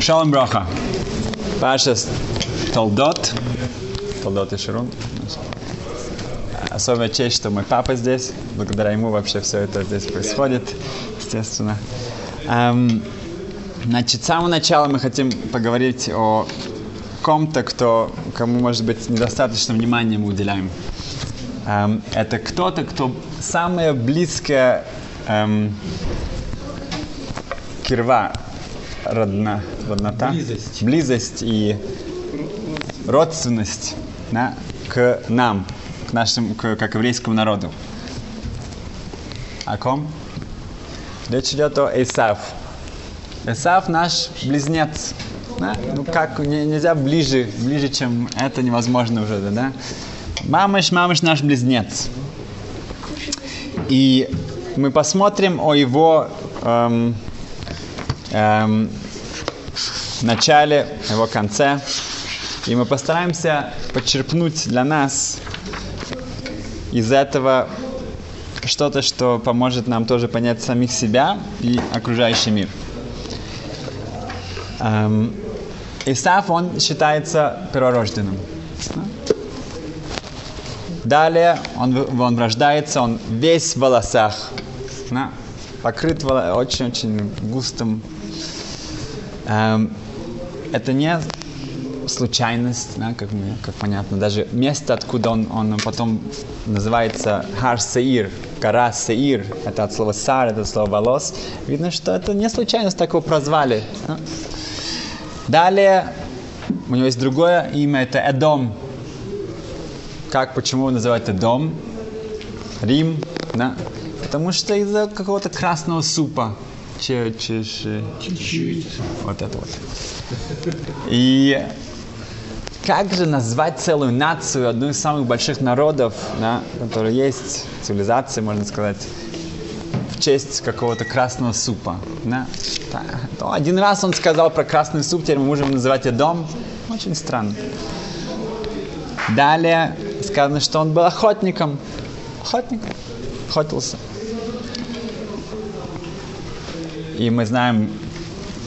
Шалом Броха. Паша Толдот. Толдот и Ширун. Особая честь, что мой папа здесь. Благодаря ему вообще все это здесь происходит, естественно. Эм, значит, с самого начала мы хотим поговорить о ком-то, кто, кому, может быть, недостаточно внимания мы уделяем. Эм, это кто-то, кто самое близкое эм, кирва, родна, роднота, Близость. близость и родственность да, к нам, к нашим, к, как еврейскому народу. О ком? Речь идет о Исав. Исав наш близнец. Да? Ну как, не- нельзя ближе, ближе, чем это невозможно уже, да? Мамыш, мамыш наш близнец. И мы посмотрим о его эм, эм, начале, его конце. И мы постараемся подчерпнуть для нас из этого что-то, что поможет нам тоже понять самих себя и окружающий мир. Эм, Исаф, он считается перворожденным. Далее он, он рождается, он весь в волосах, покрыт очень-очень густым. Эм, это не случайность, да, как, мы, как понятно. Даже место, откуда он, он потом называется Хар Сеир, гора Сеир, это от слова сар, это от слова волос. Видно, что это не случайность, так его прозвали. да. Далее у него есть другое имя, это Эдом. Как, почему его называют Эдом? Рим, да? Потому что из-за какого-то красного супа. Че, че, че- Чуть-чуть. вот это вот. И как же назвать целую нацию, одну из самых больших народов, да, которая есть, цивилизация, можно сказать, в честь какого-то красного супа. Да. То один раз он сказал про красный суп, теперь мы можем называть это дом. Очень странно. Далее сказано, что он был охотником. Охотник. Охотился. И мы знаем,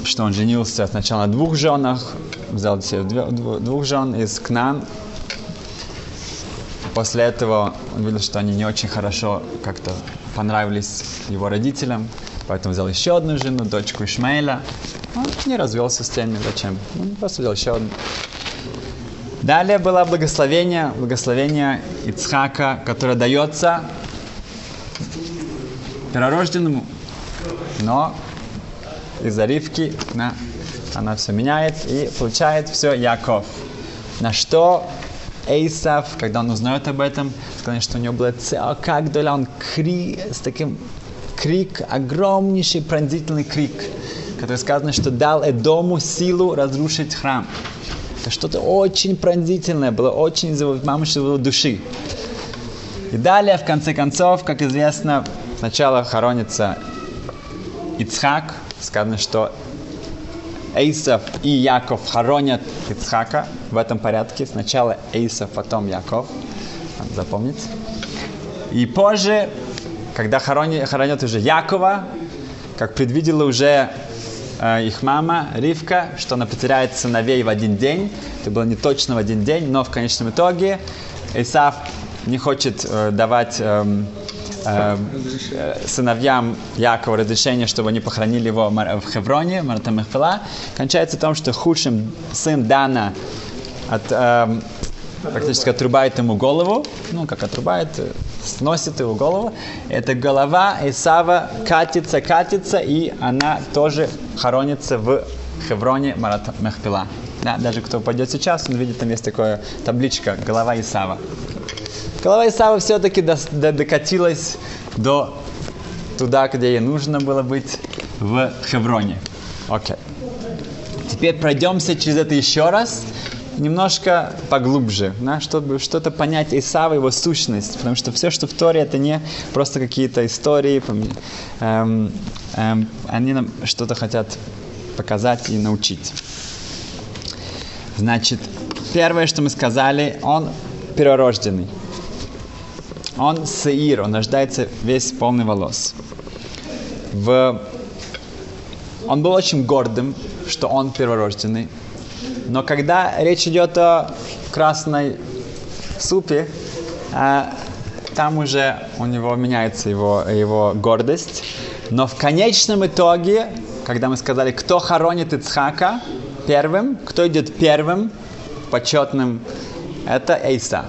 что он женился сначала на двух женах, взял себе двух жен из Кнан. После этого он видел, что они не очень хорошо как-то понравились его родителям, поэтому взял еще одну жену, дочку Ишмаэля. Он не развелся с теми, зачем? Он просто взял еще одну. Далее было благословение, благословение Ицхака, которое дается перворожденному, но из-за на, она все меняет и получает все Яков. На что Эйсав, когда он узнает об этом, сказал, что у него было целое, как доля, он кри, с таким крик, огромнейший пронзительный крик, который сказано, что дал Эдому силу разрушить храм. Это что-то очень пронзительное было, очень его души. И далее, в конце концов, как известно, сначала хоронится Ицхак. Сказано, что Эйсов и Яков хоронят Ицхака в этом порядке. Сначала Эйсов, потом Яков. Надо запомнить. И позже, когда хоронят, хоронят уже Якова, как предвидела уже э, их мама Ривка, что она потеряет сыновей в один день. Это было не точно в один день, но в конечном итоге Исав не хочет э, давать э, э, сыновьям Якова разрешение, чтобы они похоронили его в Хевроне, в Маратамехфила. Кончается в том, что худшим сын Дана от, эм, практически отрубает ему голову, ну, как отрубает, э, сносит его голову. Эта голова Исава катится, катится, и она тоже хоронится в Хевроне Марат Мехпила. Да, даже кто пойдет сейчас, он видит, там есть такая табличка «Голова Исава». Голова Исава все-таки дос- до- докатилась до туда, где ей нужно было быть, в Хевроне. Окей. Теперь пройдемся через это еще раз, немножко поглубже, да, чтобы что-то понять Исава, его сущность, потому что все, что в Торе, это не просто какие-то истории, эм, эм, они нам что-то хотят показать и научить. Значит, первое, что мы сказали, он перворожденный. Он сеир, он рождается весь полный волос. В... Он был очень гордым, что он перворожденный. Но когда речь идет о красной супе, а, там уже у него меняется его, его гордость. Но в конечном итоге, когда мы сказали, кто хоронит Ицхака первым, кто идет первым, почетным, это Эйсав.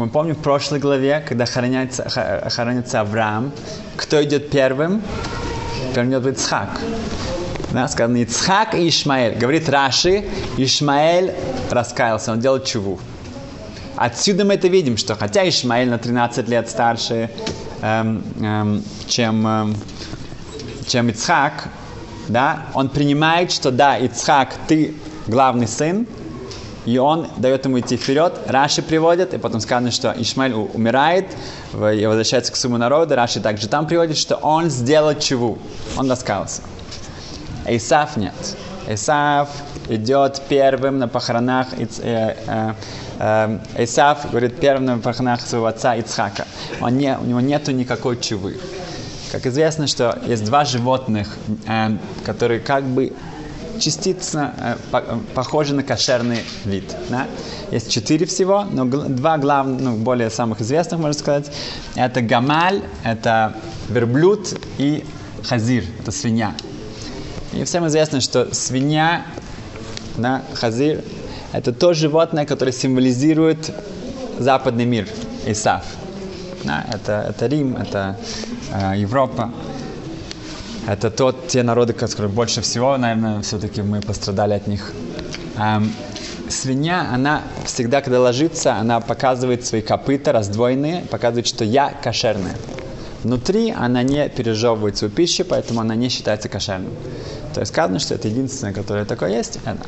Мы помним в прошлой главе, когда хоронится, хоронится Авраам, кто идет первым? Первым идет Ицхак. Да, сказано Ицхак и Ишмаэль. Говорит Раши, Ишмаэль раскаялся, он делал чуву. Отсюда мы это видим, что хотя Ишмаэль на 13 лет старше, эм, эм, чем, эм, чем Ицхак, да, он принимает, что да, Ицхак, ты главный сын, и он дает ему идти вперед. Раши приводит, и потом сказано, что Ишмаэль умирает и возвращается к своему народу. Раши также там приводит, что он сделал чего? Он раскаялся. Исаф нет. Исаф идет первым на похоронах э, э, э, Исаф говорит первым на похоронах своего отца Ицхака. Он не, у него нет никакой чувы. Как известно, что есть два животных, которые как бы частично похожи на кошерный вид. Да? Есть четыре всего, но два главных, ну, более самых известных, можно сказать, это гамаль, это верблюд и хазир, это свинья. И всем известно, что свинья, да, хазир, это то животное, которое символизирует западный мир, Исаф. Да, это, это Рим, это э, Европа. Это тот, те народы, которые больше всего, наверное, все-таки мы пострадали от них. Эм, свинья, она всегда, когда ложится, она показывает свои копыта раздвоенные, показывает, что я кошерная. Внутри она не пережевывает свою пищу, поэтому она не считается кошерной. То есть сказано, что это единственное, которое такое есть. Это.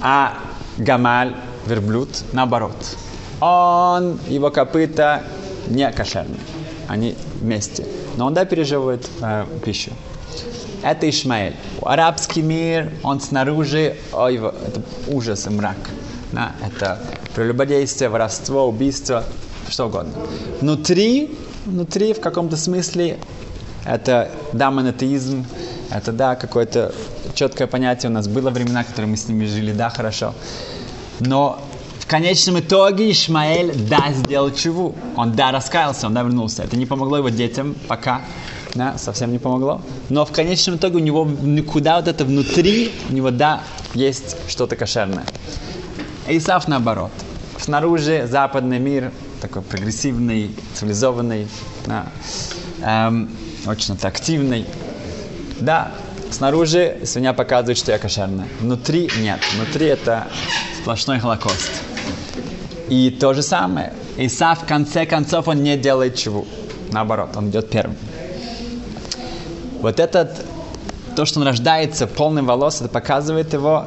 А гамаль, верблюд, наоборот. Он, его копыта не кошерные. Они вместе. Но он, да, переживает э, пищу. Это Ишмаэль. Арабский мир, он снаружи, ой, это ужас и мрак. Да, это прелюбодействие, воровство, убийство, что угодно. Внутри, внутри в каком-то смысле, это да, монотеизм, это, да, какое-то четкое понятие у нас было времена, которые мы с ними жили, да, хорошо. Но в конечном итоге Ишмаэль, да, сделал чуву. Он, да, раскаялся, он, да, вернулся. Это не помогло его детям пока, да, совсем не помогло. Но в конечном итоге у него никуда вот это внутри, у него, да, есть что-то кошерное. Исаф наоборот. Снаружи западный мир, такой прогрессивный, цивилизованный, да, эм, очень активный. Да, снаружи свинья показывает, что я кошерная. Внутри нет. Внутри это сплошной холокост. И то же самое. Иса в конце концов он не делает чего. Наоборот, он идет первым. Вот этот, то, что он рождается полным волос, это показывает его.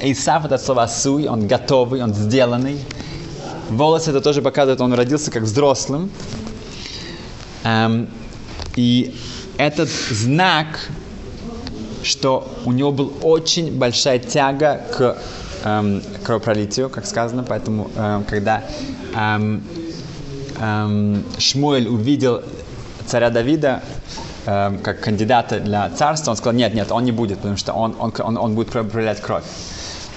Исаф это слово суй, он готовый, он сделанный. Волосы это тоже показывает, он родился как взрослым. Эм, и этот знак что у него была очень большая тяга к эм, кровопролитию, как сказано, поэтому эм, когда эм, эм, Шмуэль увидел царя Давида эм, как кандидата для царства, он сказал, нет, нет, он не будет, потому что он, он, он, он будет пролять кровь.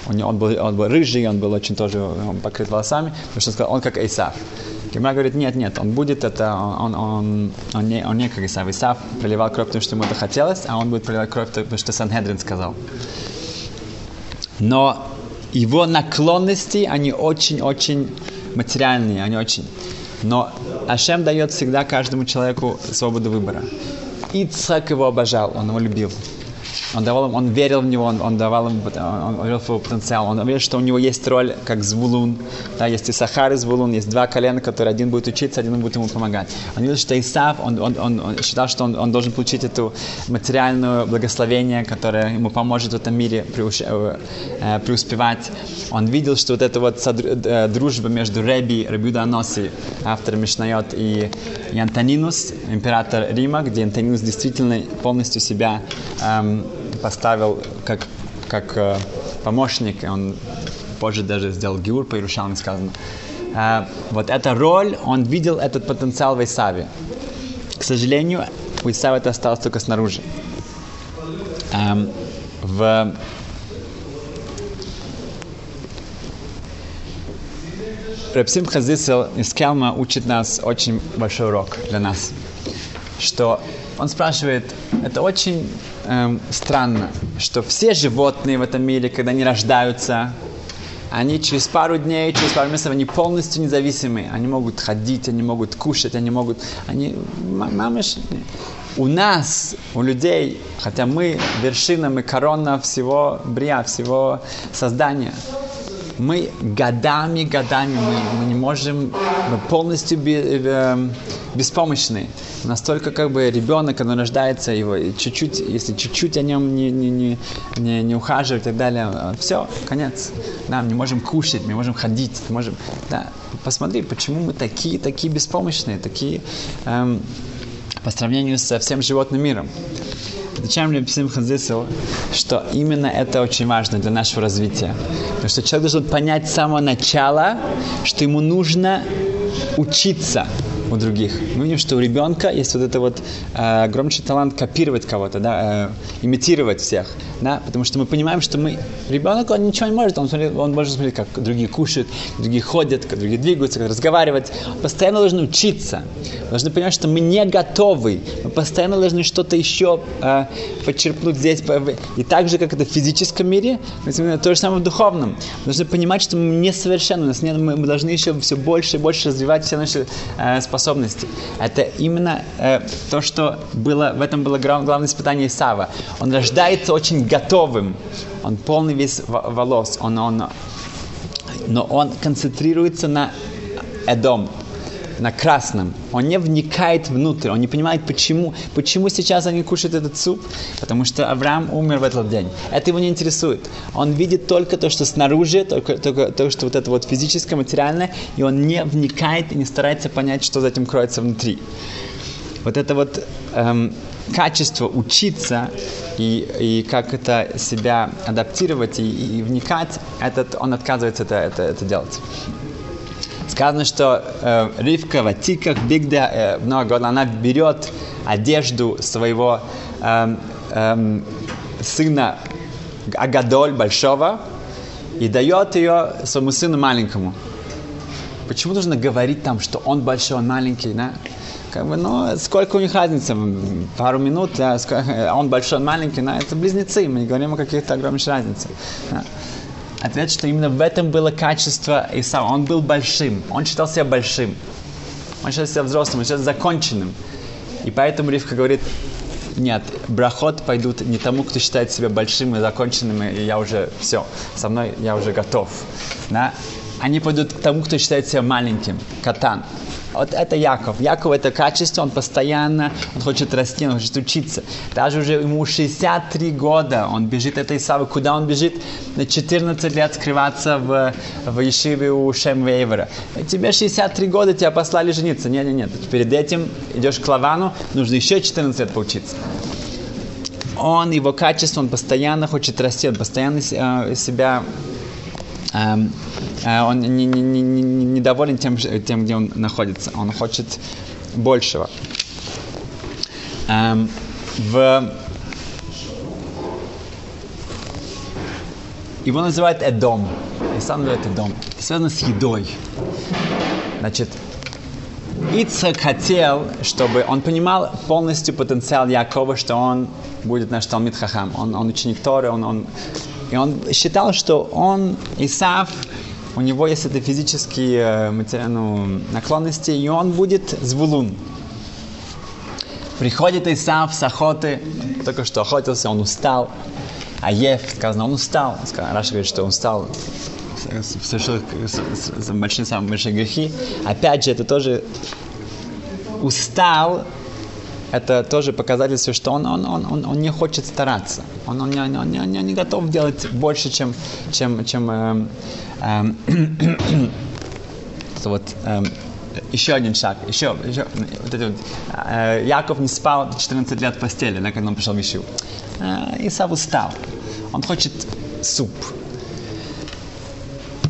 Он, он, был, он был рыжий, он был очень тоже он покрыт волосами, потому что он сказал, он как Исаф. Гимра говорит, нет, нет, он будет это, он, он, он, не, он не как Исав. Исав проливал кровь, потому что ему это хотелось, а он будет проливать кровь, потому что Санхедрин сказал. Но его наклонности, они очень-очень материальные, они очень. Но Ашем дает всегда каждому человеку свободу выбора. Ицхак его обожал, он его любил. Он, давал им, он верил в него, он, он давал им, он, он верил в его потенциал. Он верил, что у него есть роль, как Звулун. Да, есть и Сахар и Звулун, есть два колена, которые один будет учиться, один будет ему помогать. Он видел, что Исав, он, он, он, он считал, что он, он должен получить эту материальную благословение, которое ему поможет в этом мире преуш, э, э, преуспевать. Он видел, что вот эта вот э, дружба между Реби, Рабиуда Аноси, автор Мишнайот, и, и Антонинус, император Рима, где Антонинус действительно полностью себя эм, поставил как, как э, помощник, он позже даже сделал гиур по Иерушалме, сказано. Э, вот эта роль, он видел этот потенциал в Исаве. К сожалению, у Исава это осталось только снаружи. Эм, в Репсим Хазисел из Келма учит нас очень большой урок для нас. Что он спрашивает, это очень эм, странно, что все животные в этом мире, когда они рождаются, они через пару дней, через пару месяцев, они полностью независимые. Они могут ходить, они могут кушать, они могут... Они... Мамы у нас, у людей, хотя мы вершина, мы корона всего брия, всего создания, мы годами, годами, мы, мы не можем, мы полностью эм, беспомощны. Настолько как бы ребенок, когда рождается, его чуть-чуть, если чуть-чуть о нем не, не, не, не, не ухаживать и так далее, все, конец. Да, мы не можем кушать, мы можем ходить, мы можем, да. Посмотри, почему мы такие, такие беспомощные, такие эм, по сравнению со всем животным миром. Зачем мне Писим Хазисел, что именно это очень важно для нашего развития. Потому что человек должен понять с самого начала, что ему нужно учиться у других. Мы видим, что у ребенка есть вот это вот э, громче талант копировать кого-то, да, э, имитировать всех, да, потому что мы понимаем, что мы ребенок он ничего не может, он, смотрит, он может смотреть, как другие кушают, другие ходят, как другие двигаются, как разговаривать. Постоянно должен учиться, должны понимать, что мы не готовы, мы постоянно должны что-то еще э, подчерпнуть здесь, и так же, как это в физическом мире, то же самое в духовном. Мы должны понимать, что мы несовершенны, у нас нет, мы, мы должны еще все больше и больше развивать все наши э, способности способности. Это именно э, то, что было, в этом было главное испытание Исава. Он рождается очень готовым. Он полный весь волос. Он, он, но он концентрируется на Эдом, на красном. Он не вникает внутрь, он не понимает, почему, почему сейчас они кушают этот суп, потому что Авраам умер в этот день. Это его не интересует. Он видит только то, что снаружи, только, только то, что вот это вот физическое, материальное, и он не вникает и не старается понять, что за этим кроется внутри. Вот это вот эм, качество учиться и, и как это себя адаптировать и, и вникать, этот, он отказывается это, это, это делать. Сказано, что э, Ривка в Атиках, Бигда, э, много год, она берет одежду своего э, э, сына Агадоль, большого, и дает ее своему сыну маленькому. Почему нужно говорить там, что он большой, он маленький, да? Как бы, ну, сколько у них разницы? Пару минут, да, он большой, он маленький, да? это близнецы, мы не говорим о каких-то огромных разницах. Да? Ответ, что именно в этом было качество Исава. Он был большим, он считал себя большим. Он считал себя взрослым, он считал себя законченным. И поэтому Ривка говорит, нет, брахот пойдут не тому, кто считает себя большим и законченным, и я уже все, со мной я уже готов. Да? Они пойдут к тому, кто считает себя маленьким, катан. Вот это Яков. Яков это качество, он постоянно, он хочет расти, он хочет учиться. Даже уже ему 63 года, он бежит этой Исавы. Куда он бежит? На 14 лет скрываться в, в Ешиве у Шем Вейвера. Тебе 63 года, тебя послали жениться. Нет, нет, нет. Перед этим идешь к Лавану, нужно еще 14 лет поучиться он, его качество, он постоянно хочет расти, он постоянно э, себя он не, не, не, не недоволен тем, тем, где он находится. Он хочет большего. Эм, в... Его называют Эдом. Сам называют Эдом. Связано с едой. Значит, Ицхак хотел, чтобы он понимал полностью потенциал Якова, что он будет наш Талмит Хахам. Он, он ученик Торы, он, он и он считал, что он, Исав, у него есть это физические э, ну, наклонности, и он будет звулун. Приходит Исав с охоты, только что охотился, он устал. А Ев, сказано, он устал. Раша говорит, что он устал, совершил большие, самые большие грехи. Опять же, это тоже устал это тоже показательство, что он, он, он, он, он не хочет стараться. Он, он, не, он, не, он не готов делать больше, чем, чем, чем э, э, вот, э, еще один шаг, еще, еще вот это вот, э, Яков не спал 14 лет в постели, да, когда он пришел в Ишиву. Э, Исав устал. Он хочет суп.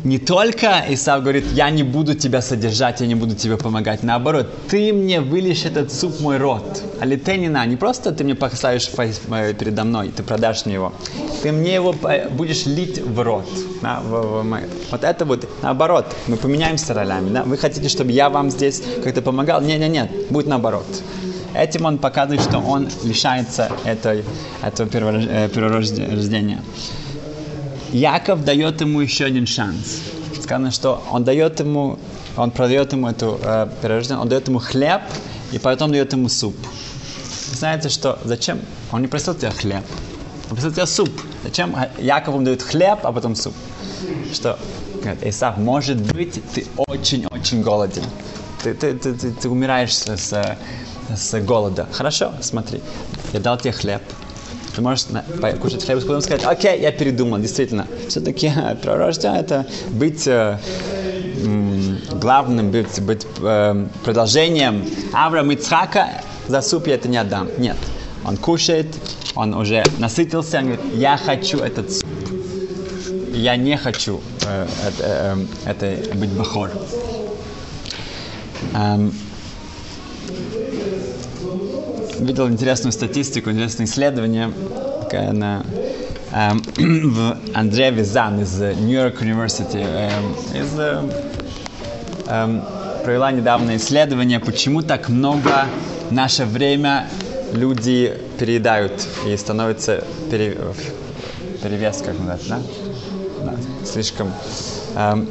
Не только Исав говорит, я не буду тебя содержать, я не буду тебе помогать. Наоборот, ты мне вылишь этот суп в мой рот. А литенина, не просто ты мне поставишь передо мной, ты продашь мне его. Ты мне его будешь лить в рот. Да, в, в, вот это вот наоборот. Мы поменяемся ролями. Да? Вы хотите, чтобы я вам здесь как-то помогал? Нет, нет, нет, будет наоборот. Этим он показывает, что он лишается этой, этого э, перворождения. Яков дает ему еще один шанс. Сказано, что он дает ему, он продает ему эту э, он дает ему хлеб, и потом дает ему суп. Знаете, что зачем? Он не просил тебя хлеб, он просил тебя суп. Зачем Яков ему дает хлеб, а потом суп? Что, говорит, Исаак, может быть, ты очень-очень голоден. Ты, ты, ты, ты, ты умираешь с, с, с голода. Хорошо, смотри, я дал тебе хлеб, ты можешь кушать хлеб, потом сказать, окей, я передумал, действительно. Все-таки пророждение это быть э, главным, быть, быть э, продолжением Авраама Ицхака, за суп я это не отдам. Нет. Он кушает, он уже насытился, он говорит, я хочу этот суп. Я не хочу э, это, э, это быть бахор. Эм, видел интересную статистику, интересное исследование на, эм, в Андре Визан из Нью-Йорк Университи эм, из, э, эм, провела недавно исследование, почему так много в наше время люди переедают и становится пере, перевес, как называется, да? да слишком. Эм,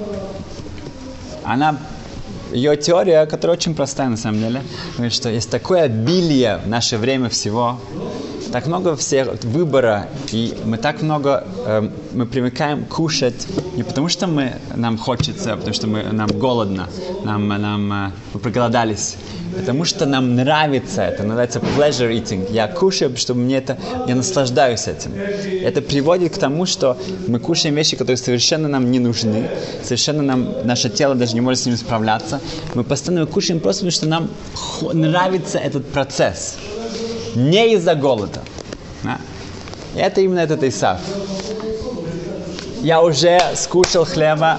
она ее теория, которая очень простая на самом деле, что есть такое обилие в наше время всего, так много всех выбора, и мы так много, э, мы привыкаем кушать не потому, что мы, нам хочется, а потому что мы, нам голодно, нам, нам, э, мы проголодались, потому что нам нравится это, называется pleasure eating. Я кушаю, чтобы мне это, я наслаждаюсь этим. Это приводит к тому, что мы кушаем вещи, которые совершенно нам не нужны, совершенно нам, наше тело даже не может с ними справляться. Мы постоянно кушаем просто потому, что нам нравится этот процесс. Не из-за голода. Да? Это именно этот Исав. Я уже скушал хлеба,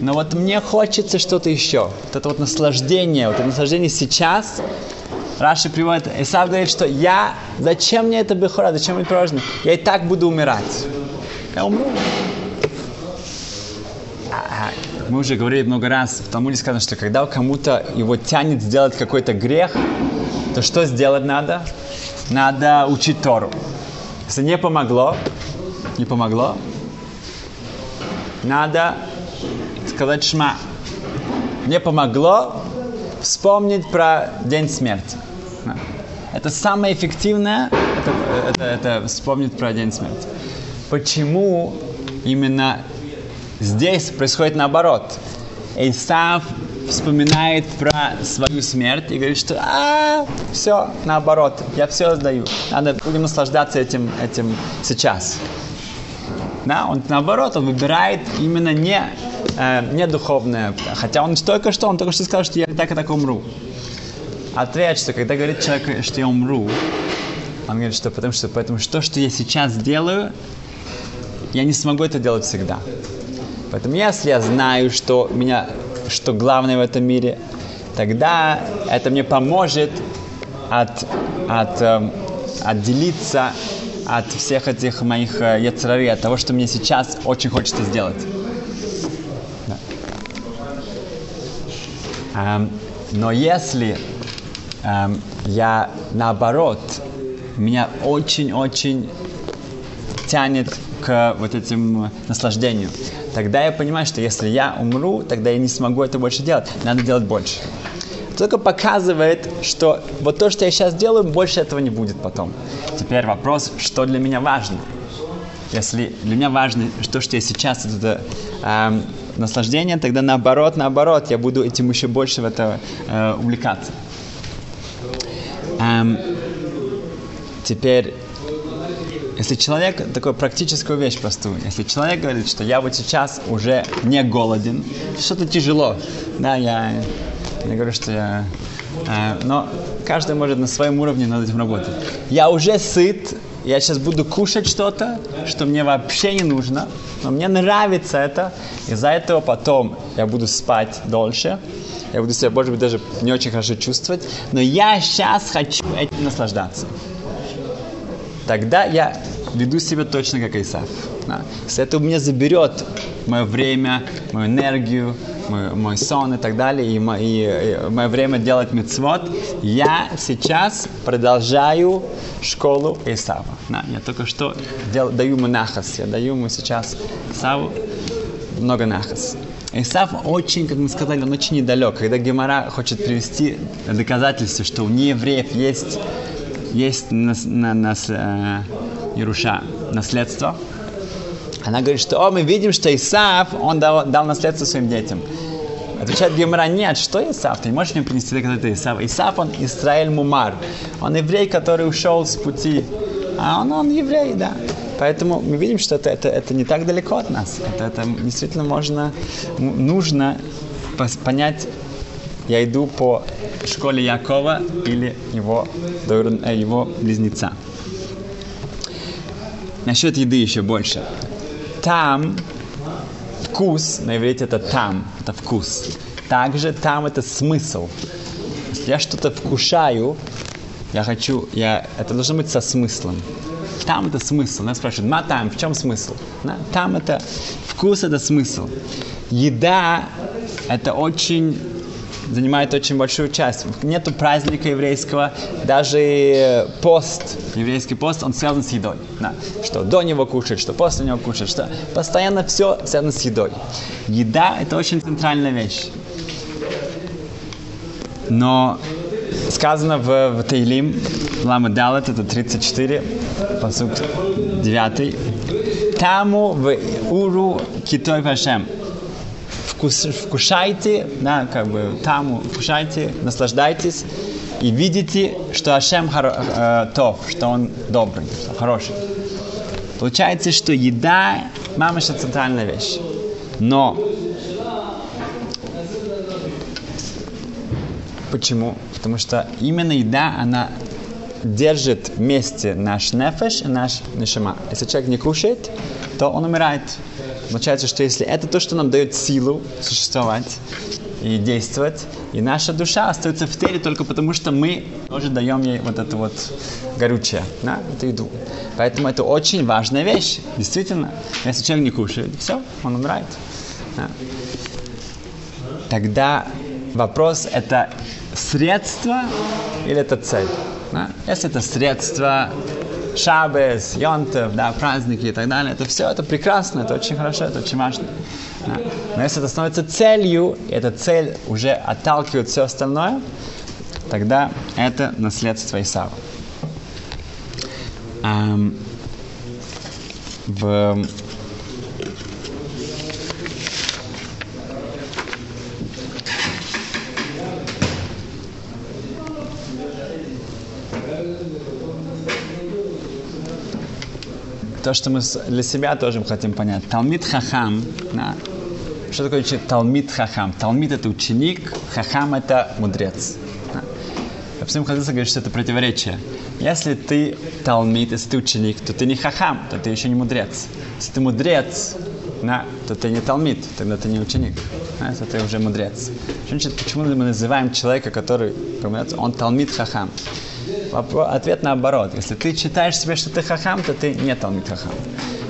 но вот мне хочется что-то еще. Вот это вот наслаждение, вот это наслаждение сейчас. Раши приводит, Исав говорит, что я, зачем мне это бихора, зачем мне пирожное? Я и так буду умирать. Я умру. А, а, мы уже говорили много раз, в Талмуде сказано, что когда кому-то его тянет сделать какой-то грех, то что сделать надо? Надо учить Тору. Если не помогло, не помогло, надо сказать шма. Не помогло вспомнить про день смерти. Это самое эффективное, это, это, это вспомнить про день смерти. Почему именно здесь происходит наоборот? Исав вспоминает про свою смерть и говорит, что а, все, наоборот, я все сдаю. Надо будем наслаждаться этим, этим сейчас. Да, он наоборот, он выбирает именно не, э, не духовное. Хотя он только что, он только что сказал, что я так и так умру. Ответ, что когда говорит человек, что я умру, он говорит, что потому что, потому что то, что я сейчас делаю, я не смогу это делать всегда. Поэтому если я знаю, что меня, что главное в этом мире, тогда это мне поможет от, от, э, отделиться от всех этих моих э, яцерарей, от того, что мне сейчас очень хочется сделать. Да. Эм, но если эм, я наоборот, меня очень-очень тянет к вот этим наслаждению, тогда я понимаю, что если я умру, тогда я не смогу это больше делать. Надо делать больше только показывает, что вот то, что я сейчас делаю, больше этого не будет потом. Теперь вопрос, что для меня важно. Если для меня важно то, что я сейчас это э, наслаждение, тогда наоборот, наоборот, я буду этим еще больше в это э, увлекаться. Эм, теперь, если человек, такую практическую вещь простую, если человек говорит, что я вот сейчас уже не голоден, что-то тяжело, да, я я говорю, что я... Э, но каждый может на своем уровне над этим работать. Я уже сыт, я сейчас буду кушать что-то, что мне вообще не нужно, но мне нравится это, из-за этого потом я буду спать дольше, я буду себя, может быть, даже не очень хорошо чувствовать, но я сейчас хочу этим наслаждаться. Тогда я веду себя точно как Исаф. Да? Если это у меня заберет мое время, мою энергию, мой, мой сон и так далее, и, мо, и, и мое время делать мецвод, я сейчас продолжаю школу Исава. Да? Я только что дел, даю ему нахас, я даю ему сейчас Исаву много нахас. Исав очень, как мы сказали, он очень недалек. Когда Гемара хочет привести доказательство, что у неевреев есть, есть нас, на, нас, э, Ируша, наследство, она говорит, что о, мы видим, что Исаф, он дал, дал наследство своим детям. Отвечает Гемора, нет, что Исаф? Ты не можешь мне принести доказательство Исаф? Исаф, он Израиль Мумар. Он еврей, который ушел с пути. А он, он еврей, да. Поэтому мы видим, что это, это, это не так далеко от нас. Это, это действительно можно, нужно понять, я иду по школе Якова или его, его близнеца. Насчет еды еще больше. Там вкус, на иврите это там, это вкус. Также там это смысл. Я что-то вкушаю, я хочу, я, это должно быть со смыслом. Там это смысл. Нас спрашивают, ма там, в чем смысл? Да? Там это вкус, это смысл. Еда это очень занимает очень большую часть. Нету праздника еврейского, даже пост, еврейский пост, он связан с едой. Да. Что до него кушать, что после него кушать, что постоянно все связано с едой. Еда – это очень центральная вещь. Но сказано в, в Тейлим, Лама Далет, это 34, посук 9. Таму в Уру Китой Вашем. Вкус, вкушайте, да, как бы таму, вкушайте, наслаждайтесь и видите, что Ашем хоро, э, тов, что он добрый, что хороший. Получается, что еда, мама, это центральная вещь. Но Почему? Потому что именно еда, она держит вместе наш нефеш и наш нишама. Если человек не кушает, то он умирает. Получается, что если это то, что нам дает силу существовать и действовать, и наша душа остается в теле только потому, что мы тоже даем ей вот это вот горючее, да, эту еду. Поэтому это очень важная вещь. Действительно, если человек не кушает, все, он умирает. Да. Тогда вопрос это средство или это цель. Да? Если это средство, шабес, йонтов, да, праздники и так далее, это все, это прекрасно, это очень хорошо, это очень важно. Да? Но если это становится целью, и эта цель уже отталкивает все остальное, тогда это наследство Исава. Эм, в то, что мы для себя тоже хотим понять. Талмит Хахам, да, что такое Талмит Хахам? Талмит это ученик, Хахам это мудрец. Да. Рабсим Хазиса говорит, что это противоречие. Если ты Талмит, если ты ученик, то ты не Хахам, то ты еще не мудрец. Если ты мудрец, да, то ты не Талмит, тогда ты не ученик. Да, если ты уже мудрец. Значит, почему мы называем человека, который, он Талмит Хахам? Ответ наоборот. Если ты читаешь себе, что ты хахам, то ты не талмит хахам.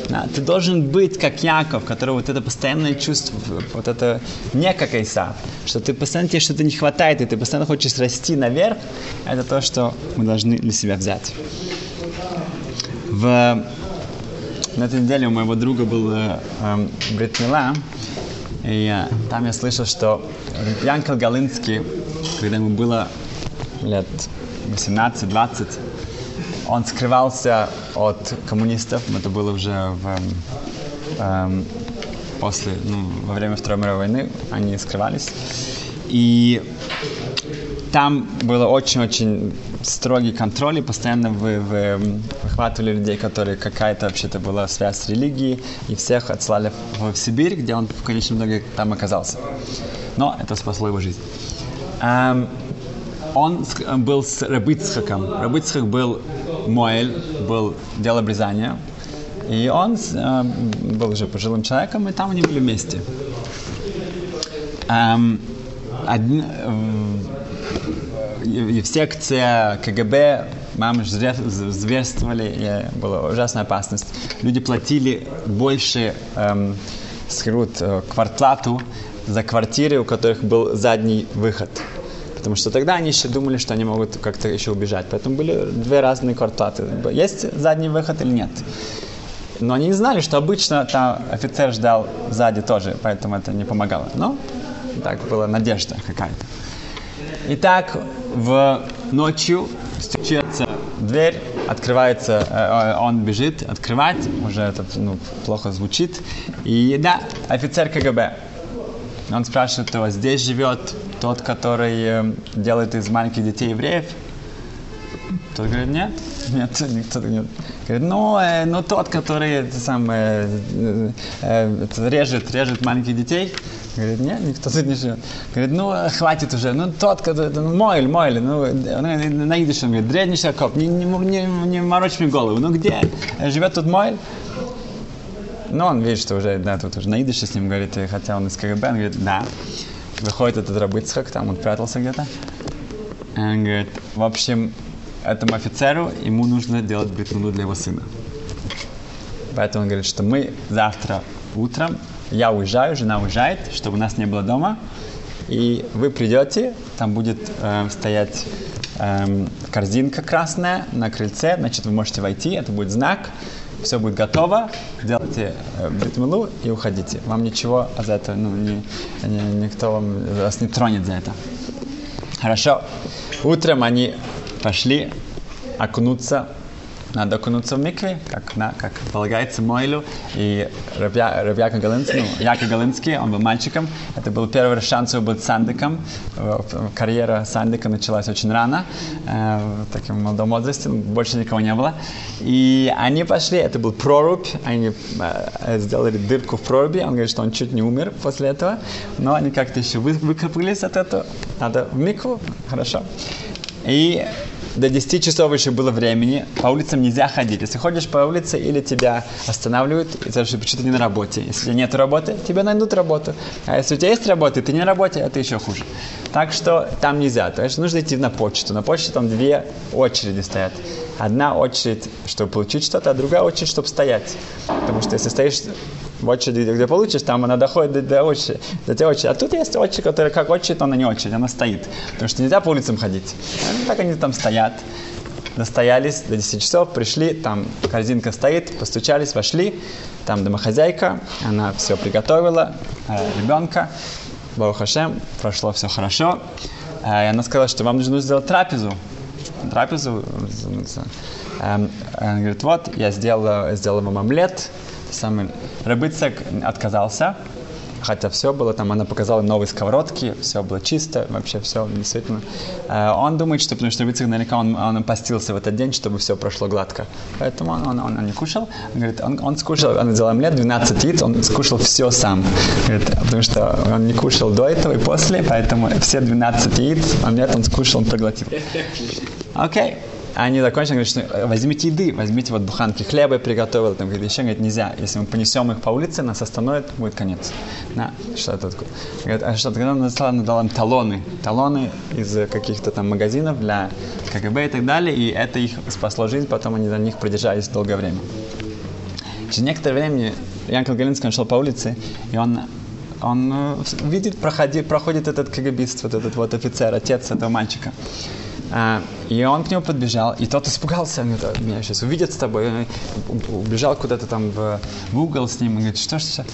Да, ты должен быть как Яков, который вот это постоянное чувство, вот это не как Исав, что ты постоянно тебе что-то не хватает, и ты постоянно хочешь расти наверх, это то, что мы должны для себя взять. В... На этой неделе у моего друга был э, э, Бритмила, и э, там я слышал, что Янкел Галинский, когда ему было лет 18-20, он скрывался от коммунистов, это было уже в, эм, после, ну, во время Второй мировой войны, они скрывались. И там было очень-очень строгий контроль, и постоянно вы, вы выхватывали людей, которые какая-то вообще-то была связь с религией, и всех отслали в, в Сибирь, где он в конечном итоге там оказался. Но это спасло его жизнь. Эм, он был с Рабыцхаком. Рабыцхак был Моэль, был дело обрезания. И он э, был уже пожилым человеком, и там они были вместе. Эм, один, э, в секции КГБ мамы зверствовали, и была ужасная опасность. Люди платили больше эм, скрут, э, квартплату за квартиры, у которых был задний выход. Потому что тогда они еще думали, что они могут как-то еще убежать. Поэтому были две разные квартплаты. Есть задний выход или нет. Но они не знали, что обычно там офицер ждал сзади тоже, поэтому это не помогало. Но так была надежда какая-то. Итак, в ночью стучится дверь, открывается, э, он бежит открывать, уже это ну, плохо звучит. И да, офицер КГБ. Он спрашивает его, здесь живет тот, который э, делает из маленьких детей евреев? Тот говорит, нет, нет, никто нет. Говорит, ну, э, ну тот, который сам, э, э, режет, режет маленьких детей. Говорит, нет, никто тут не живет. Говорит, ну, хватит уже. Ну, тот, который, ну, Мойль, Мойль, ну, на идыше он говорит, дряднейший коп, не, не, не, не морочь мне голову. Ну, где? Живет тут Мойль? Ну, он видит, что уже, да, тут уже на с ним говорит, хотя он из КГБ, он говорит, да. Выходит этот рабыцхак, там он прятался где-то. Он говорит, в общем, этому офицеру ему нужно делать бритмилу для его сына. Поэтому он говорит, что мы завтра утром, я уезжаю, жена уезжает, чтобы нас не было дома, и вы придете, там будет э, стоять э, корзинка красная на крыльце, значит, вы можете войти, это будет знак, все будет готово, делайте э, бритмилу и уходите. Вам ничего за это, ну, не, не, никто вам, вас не тронет за это. Хорошо. Утром они пошли окунуться надо окунуться в микве, как, на, как полагается Мойлю. И Рабья, Рабьяка Галинский, ну, Яка Галинский, он был мальчиком. Это был первый шанс его быть сандиком. Карьера сандика началась очень рано, э, в таком молодом возрасте, больше никого не было. И они пошли, это был прорубь, они э, сделали дырку в проруби, он говорит, что он чуть не умер после этого, но они как-то еще вы, выкопались от этого. Надо в микву, хорошо. И до 10 часов еще было времени, по улицам нельзя ходить. Если ходишь по улице, или тебя останавливают, из-за что ты не на работе. Если у тебя нет работы, тебе найдут работу. А если у тебя есть работа, и ты не на работе, это еще хуже. Так что там нельзя. То есть нужно идти на почту. На почте там две очереди стоят. Одна очередь, чтобы получить что-то, а другая очередь, чтобы стоять. Потому что если стоишь очереди, где получишь, там она доходит до, до очереди, до тебя очереди. А тут есть очередь, которая как очередь, она не очередь, она стоит. Потому что нельзя по улицам ходить. Так они там стоят. Достоялись до 10 часов, пришли, там корзинка стоит, постучались, вошли, там домохозяйка, она все приготовила, э, ребенка, Хашем, прошло все хорошо. Э, и она сказала, что вам нужно сделать трапезу. Трапезу. Э, она говорит, вот, я сделала, сделала вам омлет, самый Рыбыцак отказался, хотя все было там, она показала новые сковородки, все было чисто, вообще все действительно. Э, он думает, что потому что Рыбыцак наверняка он, он постился в этот день, чтобы все прошло гладко. Поэтому он, он, он, он не кушал. Он говорит, он, он скушал, он сделал омлет, 12 яиц, он скушал все сам. Говорит, потому что он не кушал до этого и после, поэтому все 12 яиц, омлет он скушал, он проглотил. Окей. Okay они закончили, говорят, что «Э, возьмите еды, возьмите вот буханки хлеба, приготовил, там, говорит, еще, говорит, нельзя, если мы понесем их по улице, нас остановят, будет конец. На, что это такое? Говорит, а что, тогда она дала им талоны, талоны из каких-то там магазинов для КГБ и так далее, и это их спасло жизнь, потом они за них продержались долгое время. Через некоторое время Янкел Галинский шел по улице, и он он э, видит, проходит, проходит этот КГБист, вот этот вот офицер, отец этого мальчика. А, и он к нему подбежал, и тот испугался, он говорит, меня сейчас увидят с тобой. Убежал куда-то там в, в угол с ним, он говорит, что ж сейчас?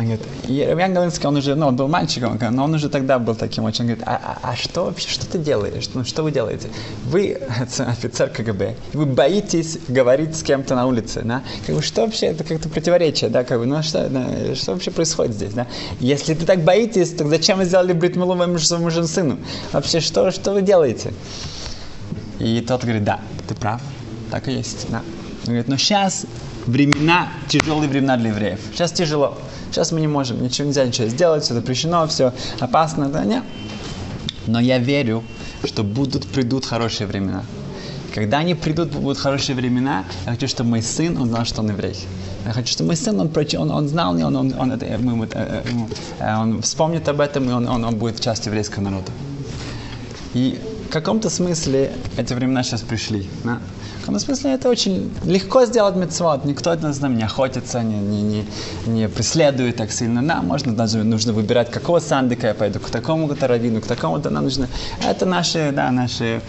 Он говорит, Ян Галинский, он уже, ну, он был мальчиком, но он уже тогда был таким очень, он говорит, а, а, а что вообще, что ты делаешь? Ну, что вы делаете? Вы офицер КГБ, вы боитесь говорить с кем-то на улице, да? Как бы, что вообще, это как-то противоречие, да, как бы, ну, что, да, что вообще происходит здесь, да? Если ты так боитесь, то зачем вы сделали бритмилу своему же сыну? Вообще, что, что вы делаете? И тот говорит, да, ты прав, так и есть, да. Он говорит, но сейчас времена, тяжелые времена для евреев. Сейчас тяжело. Сейчас мы не можем, ничего нельзя ничего сделать, все запрещено, все опасно, да, нет. Но я верю что будут, придут хорошие времена. Когда они придут, будут хорошие времена, я хочу, чтобы мой сын, он знал, что он еврей. Я хочу, чтобы мой сын, он, прочи, он, он знал, он, он, он, это, мы, э, э, он вспомнит об этом, и он, он, он будет частью еврейского народа. И в каком-то смысле эти времена сейчас пришли. Да? В каком-то смысле это очень легко сделать мецвод. Никто от нас там не охотится, не, не, не, не преследует так сильно. Нам можно даже нужно выбирать, какого сандика я пойду, к такому-то раввину, к такому-то нам нужно. Это наши, да, наши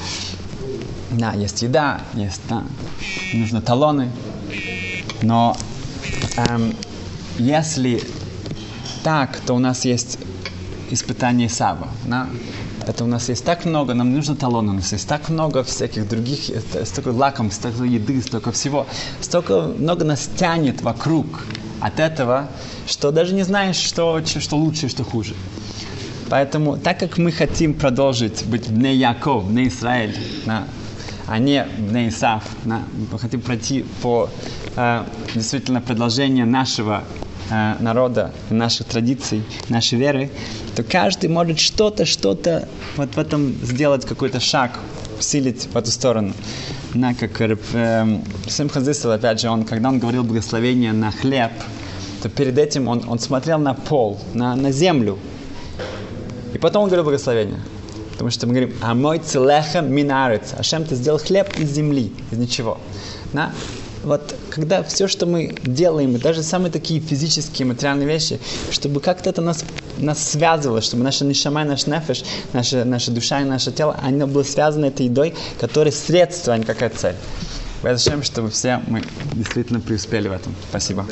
да, есть еда, есть, да, нужны талоны. Но эм, если так, то у нас есть испытание Сава. Да? Это у нас есть так много, нам нужно талон, у нас есть так много всяких других, столько лакомств, столько еды, столько всего, столько много нас тянет вокруг от этого, что даже не знаешь, что, что лучше, что хуже. Поэтому, так как мы хотим продолжить быть Бне Яков, Бне Израиль, да, а не Бне Исав, да, мы хотим пройти по э, действительно продолжению нашего э, народа, наших традиций, нашей веры, то каждый может что-то, что-то вот в этом сделать какой-то шаг, усилить в эту сторону. На, как э, Сим Хазисел, опять же, он, когда он говорил благословение на хлеб, то перед этим он, он смотрел на пол, на, на землю. И потом он говорил благословение. Потому что мы говорим, а мой целеха минарец. Ашем, ты сделал хлеб из земли, из ничего. Да? Когда все, что мы делаем, даже самые такие физические, материальные вещи, чтобы как-то это нас, нас связывало, чтобы наша нишама, наш нефеш, наша, наша душа и наше тело, оно было связано этой едой, которая средство, а не какая цель. Зачем, чтобы все мы действительно преуспели в этом. Спасибо.